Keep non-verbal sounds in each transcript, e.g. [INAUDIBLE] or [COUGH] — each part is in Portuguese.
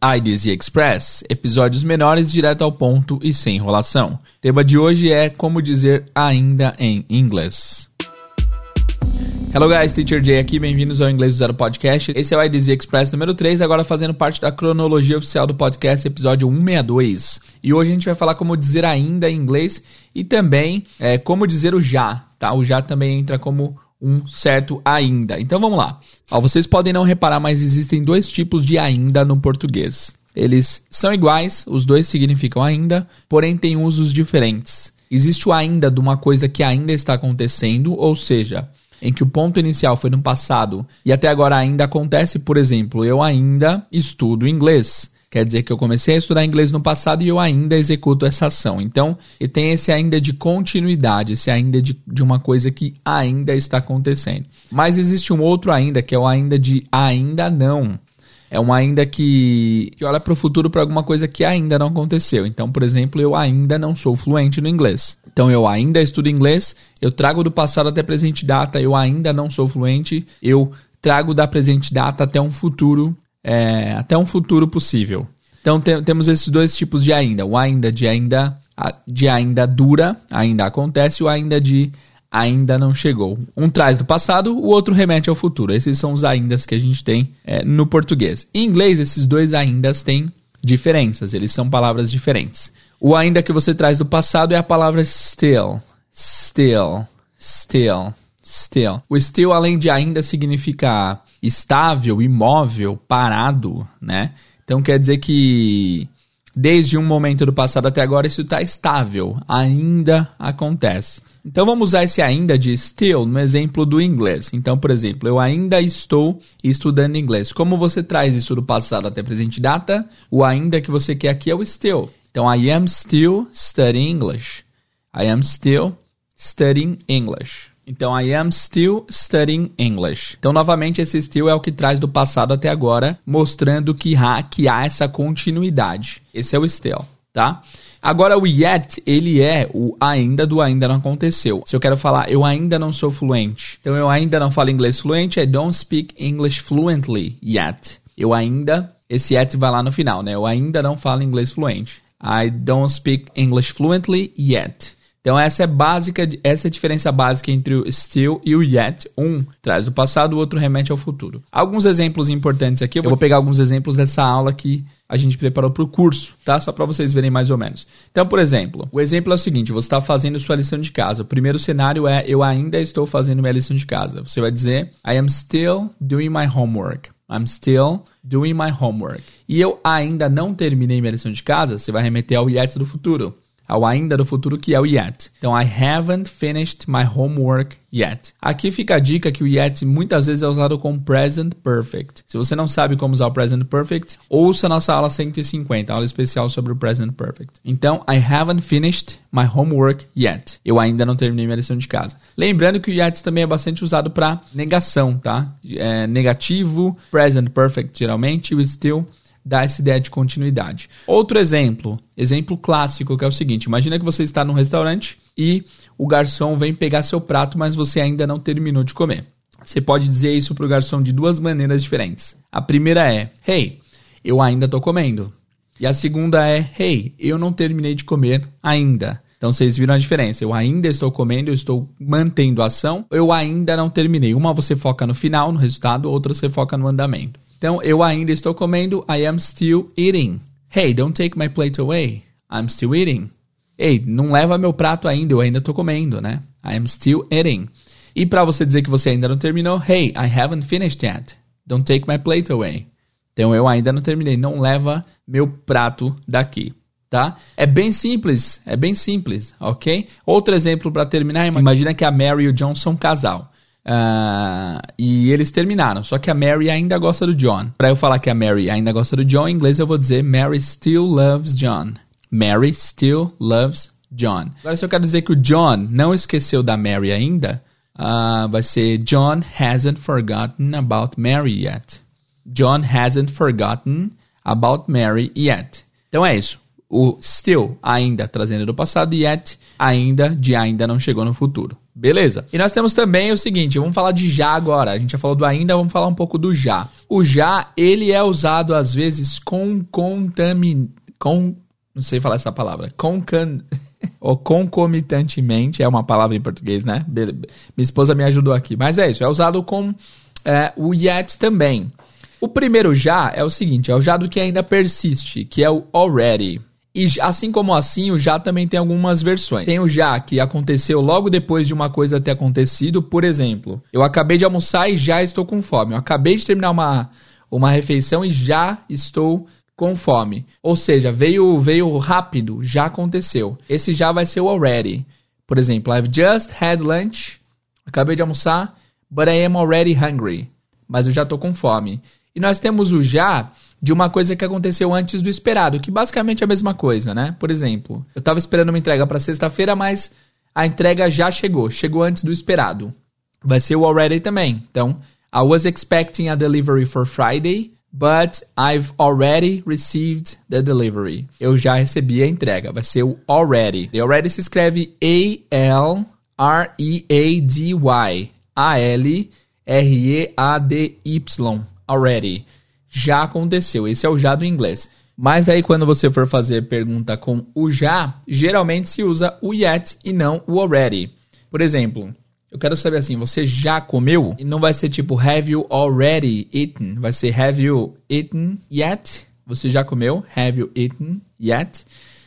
IDZ Express, episódios menores, direto ao ponto e sem enrolação. O tema de hoje é como dizer ainda em inglês. Hello guys, Teacher Jay aqui, bem-vindos ao Inglês do Zero Podcast. Esse é o IDZ Express número 3, agora fazendo parte da cronologia oficial do podcast, episódio 162. E hoje a gente vai falar como dizer ainda em inglês e também é, como dizer o já, tá? O já também entra como um certo ainda. Então vamos lá. Ó, vocês podem não reparar, mas existem dois tipos de ainda no português. Eles são iguais, os dois significam ainda, porém têm usos diferentes. Existe o ainda de uma coisa que ainda está acontecendo, ou seja, em que o ponto inicial foi no passado e até agora ainda acontece, por exemplo, eu ainda estudo inglês. Quer dizer que eu comecei a estudar inglês no passado e eu ainda executo essa ação. Então, e tem esse ainda de continuidade, esse ainda de, de uma coisa que ainda está acontecendo. Mas existe um outro ainda, que é o ainda de ainda não. É um ainda que, que olha para o futuro para alguma coisa que ainda não aconteceu. Então, por exemplo, eu ainda não sou fluente no inglês. Então, eu ainda estudo inglês, eu trago do passado até presente data, eu ainda não sou fluente, eu trago da presente data até um futuro é, até um futuro possível. Então te, temos esses dois tipos de ainda. O ainda de ainda de ainda dura, ainda acontece, o ainda de ainda não chegou. Um traz do passado, o outro remete ao futuro. Esses são os aindas que a gente tem é, no português. Em inglês, esses dois aindas têm diferenças, eles são palavras diferentes. O ainda que você traz do passado é a palavra still, still, still, still. O still, além de ainda, significa estável, imóvel, parado, né? Então quer dizer que desde um momento do passado até agora isso está estável, ainda acontece. Então vamos usar esse ainda de still no exemplo do inglês. Então, por exemplo, eu ainda estou estudando inglês. Como você traz isso do passado até presente data? O ainda que você quer aqui é o still. Então, I am still studying English. I am still studying English. Então, I am still studying English. Então, novamente, esse still é o que traz do passado até agora, mostrando que há, que há essa continuidade. Esse é o still, tá? Agora, o yet, ele é o ainda do ainda não aconteceu. Se eu quero falar, eu ainda não sou fluente. Então, eu ainda não falo inglês fluente, I don't speak English fluently yet. Eu ainda, esse yet vai lá no final, né? Eu ainda não falo inglês fluente. I don't speak English fluently yet. Então essa é básica, essa é a diferença básica entre o still e o yet. Um traz o passado, o outro remete ao futuro. Alguns exemplos importantes aqui, eu vou pegar alguns exemplos dessa aula que a gente preparou para o curso, tá? Só para vocês verem mais ou menos. Então, por exemplo, o exemplo é o seguinte: você está fazendo sua lição de casa. O primeiro cenário é eu ainda estou fazendo minha lição de casa. Você vai dizer I am still doing my homework. I'm still doing my homework. E eu ainda não terminei minha lição de casa, você vai remeter ao yet do futuro ao ainda do futuro, que é o yet. Então, I haven't finished my homework yet. Aqui fica a dica que o yet muitas vezes é usado com present perfect. Se você não sabe como usar o present perfect, ouça a nossa aula 150, aula especial sobre o present perfect. Então, I haven't finished my homework yet. Eu ainda não terminei minha lição de casa. Lembrando que o yet também é bastante usado para negação, tá? É negativo, present perfect geralmente, o still dá essa ideia de continuidade. Outro exemplo, exemplo clássico, que é o seguinte: imagina que você está num restaurante e o garçom vem pegar seu prato, mas você ainda não terminou de comer. Você pode dizer isso para o garçom de duas maneiras diferentes. A primeira é: Hey, eu ainda estou comendo. E a segunda é: Hey, eu não terminei de comer ainda. Então vocês viram a diferença. Eu ainda estou comendo, eu estou mantendo a ação, eu ainda não terminei. Uma você foca no final, no resultado, outra você foca no andamento. Então, eu ainda estou comendo. I am still eating. Hey, don't take my plate away. I'm still eating. Ei, não leva meu prato ainda, eu ainda estou comendo, né? I am still eating. E para você dizer que você ainda não terminou, hey, I haven't finished yet. Don't take my plate away. Então eu ainda não terminei, não leva meu prato daqui, tá? É bem simples, é bem simples, ok? Outro exemplo para terminar, imagina que a Mary e o John são um casal. Uh, e eles terminaram. Só que a Mary ainda gosta do John. Para eu falar que a Mary ainda gosta do John, em inglês eu vou dizer Mary still loves John. Mary still loves John. Agora, se eu quero dizer que o John não esqueceu da Mary ainda, uh, vai ser John hasn't forgotten about Mary yet. John hasn't forgotten about Mary yet. Então é isso. O still, ainda, trazendo do passado, yet, ainda, de ainda não chegou no futuro. Beleza. E nós temos também o seguinte, vamos falar de já agora. A gente já falou do ainda, vamos falar um pouco do já. O já, ele é usado às vezes com contamin... com... não sei falar essa palavra. Concan... [LAUGHS] ou concomitantemente, é uma palavra em português, né? Minha esposa me ajudou aqui. Mas é isso, é usado com é, o yet também. O primeiro já é o seguinte, é o já do que ainda persiste, que é o already. E assim como assim, o já também tem algumas versões. Tem o já que aconteceu logo depois de uma coisa ter acontecido. Por exemplo, eu acabei de almoçar e já estou com fome. Eu acabei de terminar uma, uma refeição e já estou com fome. Ou seja, veio, veio rápido, já aconteceu. Esse já vai ser o already. Por exemplo, I've just had lunch. Acabei de almoçar, but I am already hungry. Mas eu já estou com fome. E nós temos o já de uma coisa que aconteceu antes do esperado, que basicamente é a mesma coisa, né? Por exemplo, eu estava esperando uma entrega para sexta-feira, mas a entrega já chegou, chegou antes do esperado. Vai ser o already também. Então, I was expecting a delivery for Friday, but I've already received the delivery. Eu já recebi a entrega. Vai ser o already. The already se escreve A L R E A D Y. A L R E A D Y. Already já aconteceu. Esse é o já do inglês. Mas aí quando você for fazer pergunta com o já, geralmente se usa o yet e não o already. Por exemplo, eu quero saber assim, você já comeu? E não vai ser tipo have you already eaten? Vai ser have you eaten yet? Você já comeu? Have you eaten yet?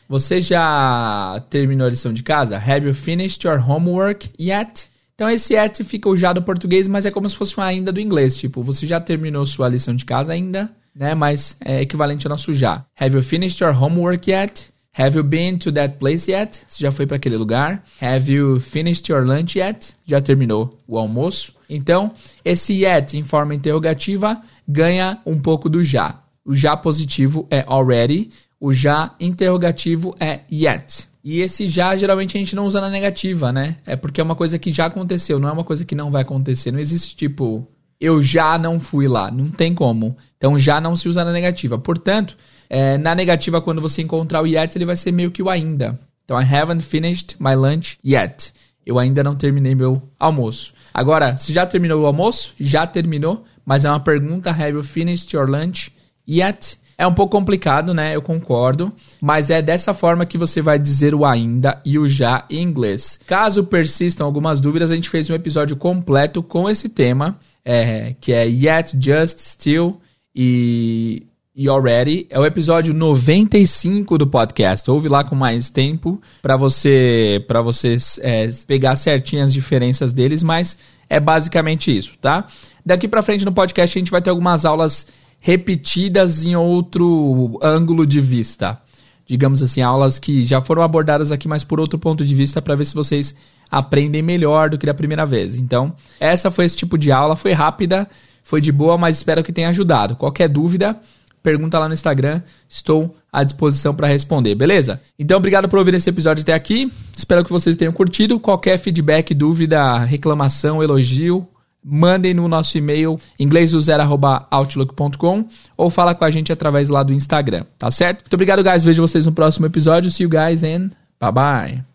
Você já terminou a lição de casa? Have you finished your homework yet? Então esse at fica o já do português, mas é como se fosse um ainda do inglês. Tipo, você já terminou sua lição de casa ainda, né? Mas é equivalente ao nosso já. Have you finished your homework yet? Have you been to that place yet? Você já foi para aquele lugar? Have you finished your lunch yet? Já terminou o almoço? Então, esse yet em forma interrogativa ganha um pouco do já. O já positivo é already, o já interrogativo é yet. E esse já geralmente a gente não usa na negativa, né? É porque é uma coisa que já aconteceu, não é uma coisa que não vai acontecer. Não existe tipo, eu já não fui lá. Não tem como. Então já não se usa na negativa. Portanto, é, na negativa, quando você encontrar o yet, ele vai ser meio que o ainda. Então, I haven't finished my lunch yet. Eu ainda não terminei meu almoço. Agora, se já terminou o almoço, já terminou, mas é uma pergunta: Have you finished your lunch yet? É um pouco complicado, né? Eu concordo. Mas é dessa forma que você vai dizer o ainda e o já em inglês. Caso persistam algumas dúvidas, a gente fez um episódio completo com esse tema, é, que é Yet, Just, Still e, e Already. É o episódio 95 do podcast. Ouve lá com mais tempo para você, pra você é, pegar certinho as diferenças deles, mas é basicamente isso, tá? Daqui para frente no podcast a gente vai ter algumas aulas repetidas em outro ângulo de vista. Digamos assim, aulas que já foram abordadas aqui, mas por outro ponto de vista, para ver se vocês aprendem melhor do que da primeira vez. Então, essa foi esse tipo de aula, foi rápida, foi de boa, mas espero que tenha ajudado. Qualquer dúvida, pergunta lá no Instagram, estou à disposição para responder, beleza? Então, obrigado por ouvir esse episódio até aqui. Espero que vocês tenham curtido. Qualquer feedback, dúvida, reclamação, elogio, mandem no nosso e-mail inglesdozer@outlook.com ou fala com a gente através lá do Instagram, tá certo? Muito obrigado, guys. Vejo vocês no próximo episódio. See you guys and bye bye.